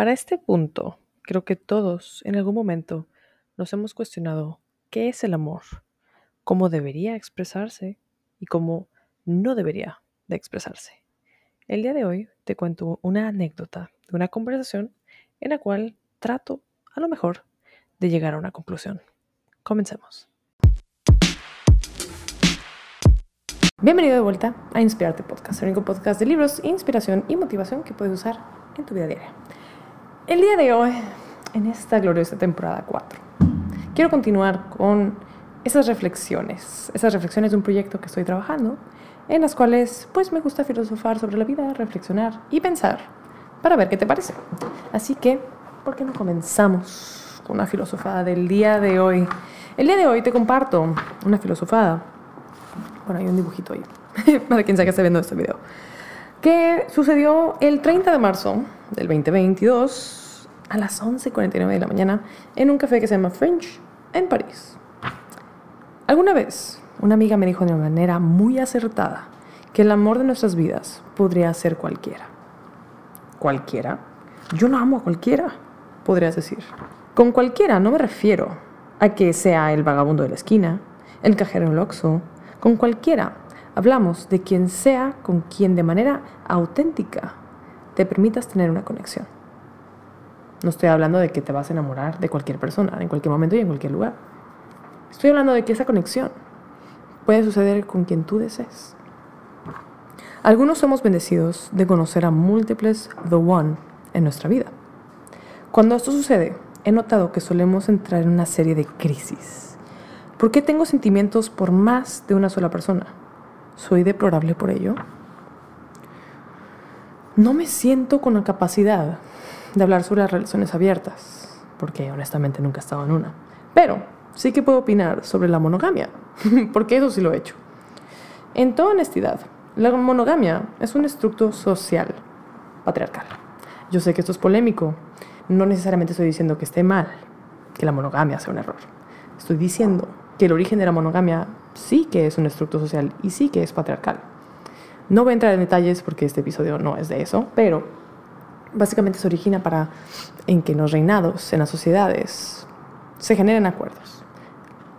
Para este punto, creo que todos en algún momento nos hemos cuestionado qué es el amor, cómo debería expresarse y cómo no debería de expresarse. El día de hoy te cuento una anécdota de una conversación en la cual trato, a lo mejor, de llegar a una conclusión. Comencemos. Bienvenido de vuelta a Inspirarte Podcast, el único podcast de libros, inspiración y motivación que puedes usar en tu vida diaria. El día de hoy, en esta gloriosa temporada 4, quiero continuar con esas reflexiones, esas reflexiones de un proyecto que estoy trabajando, en las cuales pues me gusta filosofar sobre la vida, reflexionar y pensar para ver qué te parece. Así que, ¿por qué no comenzamos con una filosofada del día de hoy? El día de hoy te comparto una filosofada. Bueno, hay un dibujito ahí, para quien sea que esté viendo este video. Que sucedió el 30 de marzo del 2022 a las 11.49 de la mañana en un café que se llama French en París. Alguna vez una amiga me dijo de una manera muy acertada que el amor de nuestras vidas podría ser cualquiera. ¿Cualquiera? Yo no amo a cualquiera, podrías decir. Con cualquiera no me refiero a que sea el vagabundo de la esquina, el cajero en el Oxxo, con cualquiera. Hablamos de quien sea con quien de manera auténtica te permitas tener una conexión. No estoy hablando de que te vas a enamorar de cualquier persona, en cualquier momento y en cualquier lugar. Estoy hablando de que esa conexión puede suceder con quien tú desees. Algunos somos bendecidos de conocer a múltiples The One en nuestra vida. Cuando esto sucede, he notado que solemos entrar en una serie de crisis. ¿Por qué tengo sentimientos por más de una sola persona? ¿Soy deplorable por ello? No me siento con la capacidad de hablar sobre las relaciones abiertas, porque honestamente nunca he estado en una. Pero sí que puedo opinar sobre la monogamia, porque eso sí lo he hecho. En toda honestidad, la monogamia es un estructo social, patriarcal. Yo sé que esto es polémico, no necesariamente estoy diciendo que esté mal, que la monogamia sea un error. Estoy diciendo que el origen de la monogamia sí que es un estructo social y sí que es patriarcal. No voy a entrar en detalles porque este episodio no es de eso, pero básicamente se origina para en que en los reinados, en las sociedades, se generen acuerdos.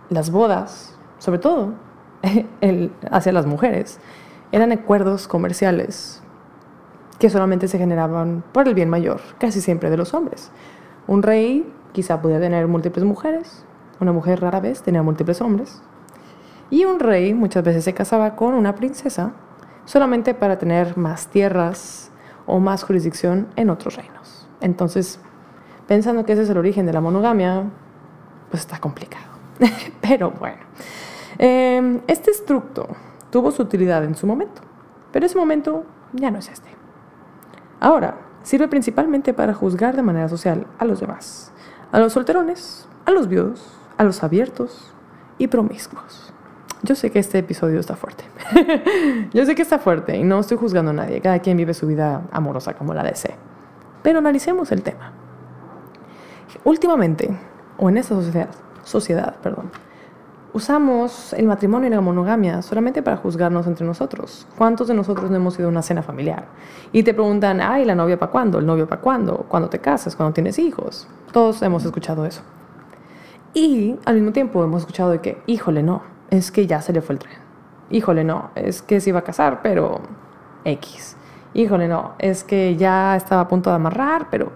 Las bodas, sobre todo hacia las mujeres, eran acuerdos comerciales que solamente se generaban por el bien mayor, casi siempre de los hombres. Un rey quizá podía tener múltiples mujeres, una mujer rara vez tenía múltiples hombres, y un rey muchas veces se casaba con una princesa solamente para tener más tierras o más jurisdicción en otros reinos. Entonces, pensando que ese es el origen de la monogamia, pues está complicado. Pero bueno, em, este estructo tuvo su utilidad en su momento, pero ese momento ya no es este. Ahora, sirve principalmente para juzgar de manera social a los demás, a los solterones, a los viudos, a los abiertos y promiscuos. Yo sé que este episodio está fuerte. Yo sé que está fuerte y no estoy juzgando a nadie. Cada quien vive su vida amorosa como la desee. Pero analicemos el tema. Últimamente, o en esta sociedad, sociedad perdón, usamos el matrimonio y la monogamia solamente para juzgarnos entre nosotros. ¿Cuántos de nosotros no hemos ido a una cena familiar? Y te preguntan, ay, ¿la novia para cuándo? ¿El novio para cuándo? ¿Cuándo te casas? ¿Cuándo tienes hijos? Todos hemos escuchado eso. Y al mismo tiempo hemos escuchado de que, híjole, no, es que ya se le fue el tren. Híjole, no, es que se iba a casar, pero X. Híjole, no, es que ya estaba a punto de amarrar, pero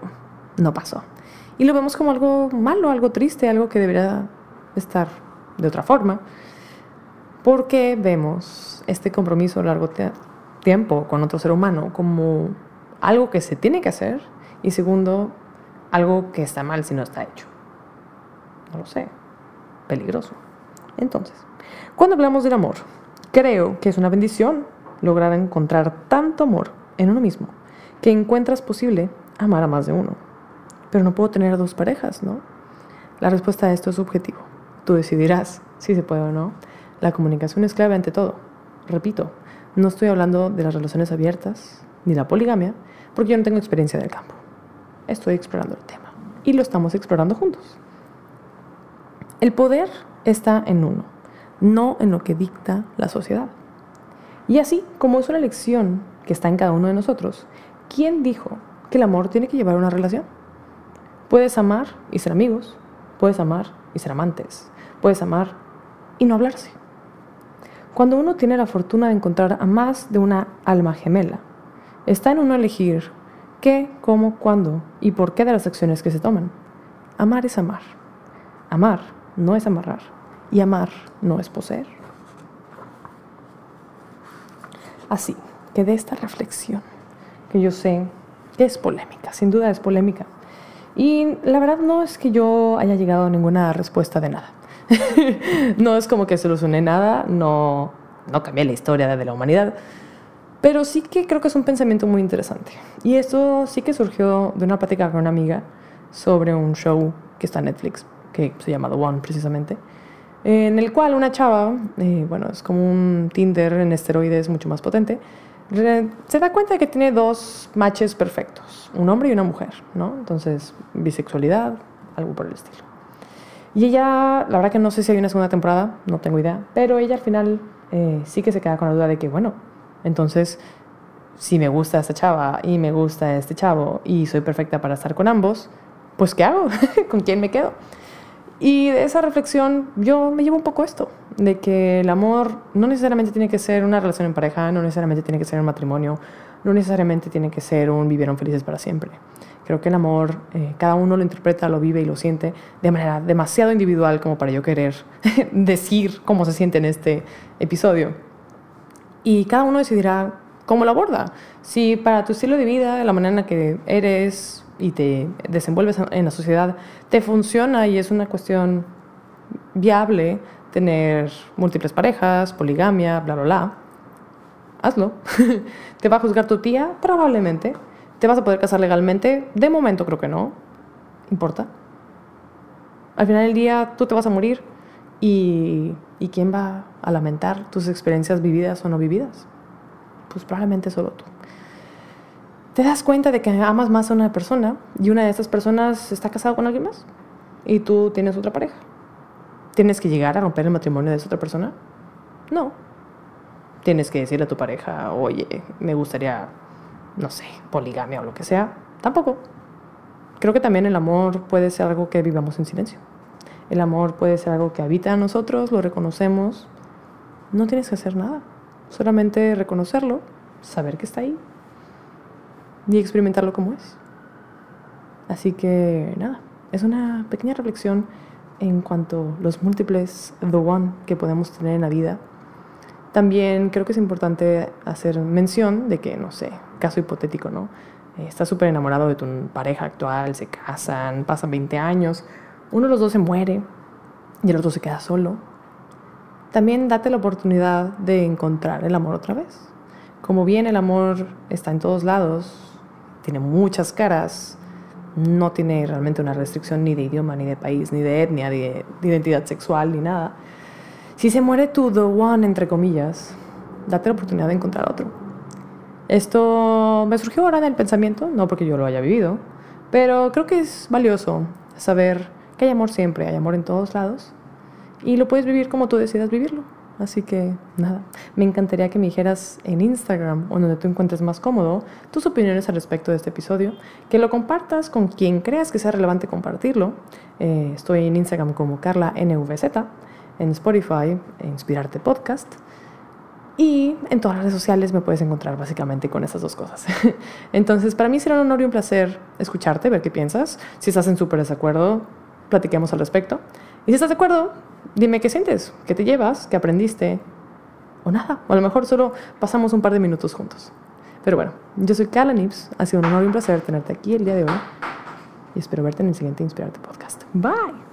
no pasó. Y lo vemos como algo malo, algo triste, algo que debería estar de otra forma, porque vemos este compromiso a largo tiempo con otro ser humano como algo que se tiene que hacer y segundo, algo que está mal si no está hecho. No lo sé, peligroso. Entonces, cuando hablamos del amor, creo que es una bendición lograr encontrar tanto amor en uno mismo que encuentras posible amar a más de uno. Pero no puedo tener dos parejas, ¿no? La respuesta a esto es subjetivo. Tú decidirás si se puede o no. La comunicación es clave ante todo. Repito, no estoy hablando de las relaciones abiertas ni la poligamia, porque yo no tengo experiencia del campo. Estoy explorando el tema y lo estamos explorando juntos. El poder está en uno, no en lo que dicta la sociedad. Y así, como es una elección que está en cada uno de nosotros, ¿quién dijo que el amor tiene que llevar una relación. Puedes amar y ser amigos, puedes amar y ser amantes, puedes amar y no hablarse. Cuando uno tiene la fortuna de encontrar a más de una alma gemela, está en uno elegir qué, cómo, cuándo y por qué de las acciones que se toman. Amar es amar. Amar no es amarrar. Y amar no es poseer. Así que de esta reflexión, que yo sé que es polémica, sin duda es polémica. Y la verdad no es que yo haya llegado a ninguna respuesta de nada. no es como que solucioné nada, no, no cambié la historia de la humanidad, pero sí que creo que es un pensamiento muy interesante. Y esto sí que surgió de una plática con una amiga sobre un show que está en Netflix, que se llama The One precisamente, en el cual una chava, eh, bueno, es como un Tinder en esteroides mucho más potente, se da cuenta de que tiene dos matches perfectos, un hombre y una mujer, ¿no? Entonces, bisexualidad, algo por el estilo. Y ella, la verdad que no sé si hay una segunda temporada, no tengo idea, pero ella al final eh, sí que se queda con la duda de que, bueno, entonces, si me gusta esta chava y me gusta este chavo y soy perfecta para estar con ambos, pues ¿qué hago? ¿Con quién me quedo? Y de esa reflexión yo me llevo un poco esto, de que el amor no necesariamente tiene que ser una relación en pareja, no necesariamente tiene que ser un matrimonio, no necesariamente tiene que ser un vivieron felices para siempre. Creo que el amor, eh, cada uno lo interpreta, lo vive y lo siente de manera demasiado individual como para yo querer decir cómo se siente en este episodio. Y cada uno decidirá cómo lo aborda. Si para tu estilo de vida, la manera en que eres, y te desenvuelves en la sociedad, te funciona y es una cuestión viable tener múltiples parejas, poligamia, bla, bla, bla, hazlo. ¿Te va a juzgar tu tía? Probablemente. ¿Te vas a poder casar legalmente? De momento creo que no. ¿Importa? Al final del día tú te vas a morir y, ¿y quién va a lamentar tus experiencias vividas o no vividas? Pues probablemente solo tú te das cuenta de que amas más a una persona y una de esas personas está casada con alguien más y tú tienes otra pareja. ¿Tienes que llegar a romper el matrimonio de esa otra persona? No. Tienes que decirle a tu pareja, oye, me gustaría, no sé, poligamia o lo que sea. Tampoco. Creo que también el amor puede ser algo que vivamos en silencio. El amor puede ser algo que habita en nosotros, lo reconocemos. No tienes que hacer nada. Solamente reconocerlo, saber que está ahí y experimentarlo como es. Así que nada, es una pequeña reflexión en cuanto a los múltiples The One que podemos tener en la vida. También creo que es importante hacer mención de que, no sé, caso hipotético, ¿no? Estás súper enamorado de tu pareja actual, se casan, pasan 20 años, uno de los dos se muere y el otro se queda solo. También date la oportunidad de encontrar el amor otra vez. Como bien el amor está en todos lados, tiene muchas caras, no tiene realmente una restricción ni de idioma, ni de país, ni de etnia, ni de, identidad sexual, ni nada. Si se muere tu the one, entre comillas, date la oportunidad de encontrar otro. Esto me surgió ahora en el pensamiento, no porque yo lo haya vivido, pero creo que es valioso saber que hay amor siempre, hay amor en todos lados, y lo puedes vivir como tú decidas vivirlo. Así que nada, me encantaría que me dijeras en Instagram o donde tú encuentres más cómodo tus opiniones al respecto de este episodio, que lo compartas con quien creas que sea relevante compartirlo. Eh, estoy en Instagram como Carla NVZ, en Spotify, en Inspirarte Podcast. Y en todas las redes sociales me puedes encontrar básicamente con esas dos cosas. Entonces, para mí será un honor y un placer escucharte, ver qué piensas. Si estás en súper desacuerdo, platiquemos al respecto. Y si estás de acuerdo, dime qué sientes, qué te llevas, qué aprendiste, o nada. O a lo mejor solo pasamos un par de minutos juntos. Pero bueno, yo soy Carla Nips, ha sido un honor y un placer tenerte aquí el día de hoy y espero verte en el siguiente Inspirarte Podcast. Bye.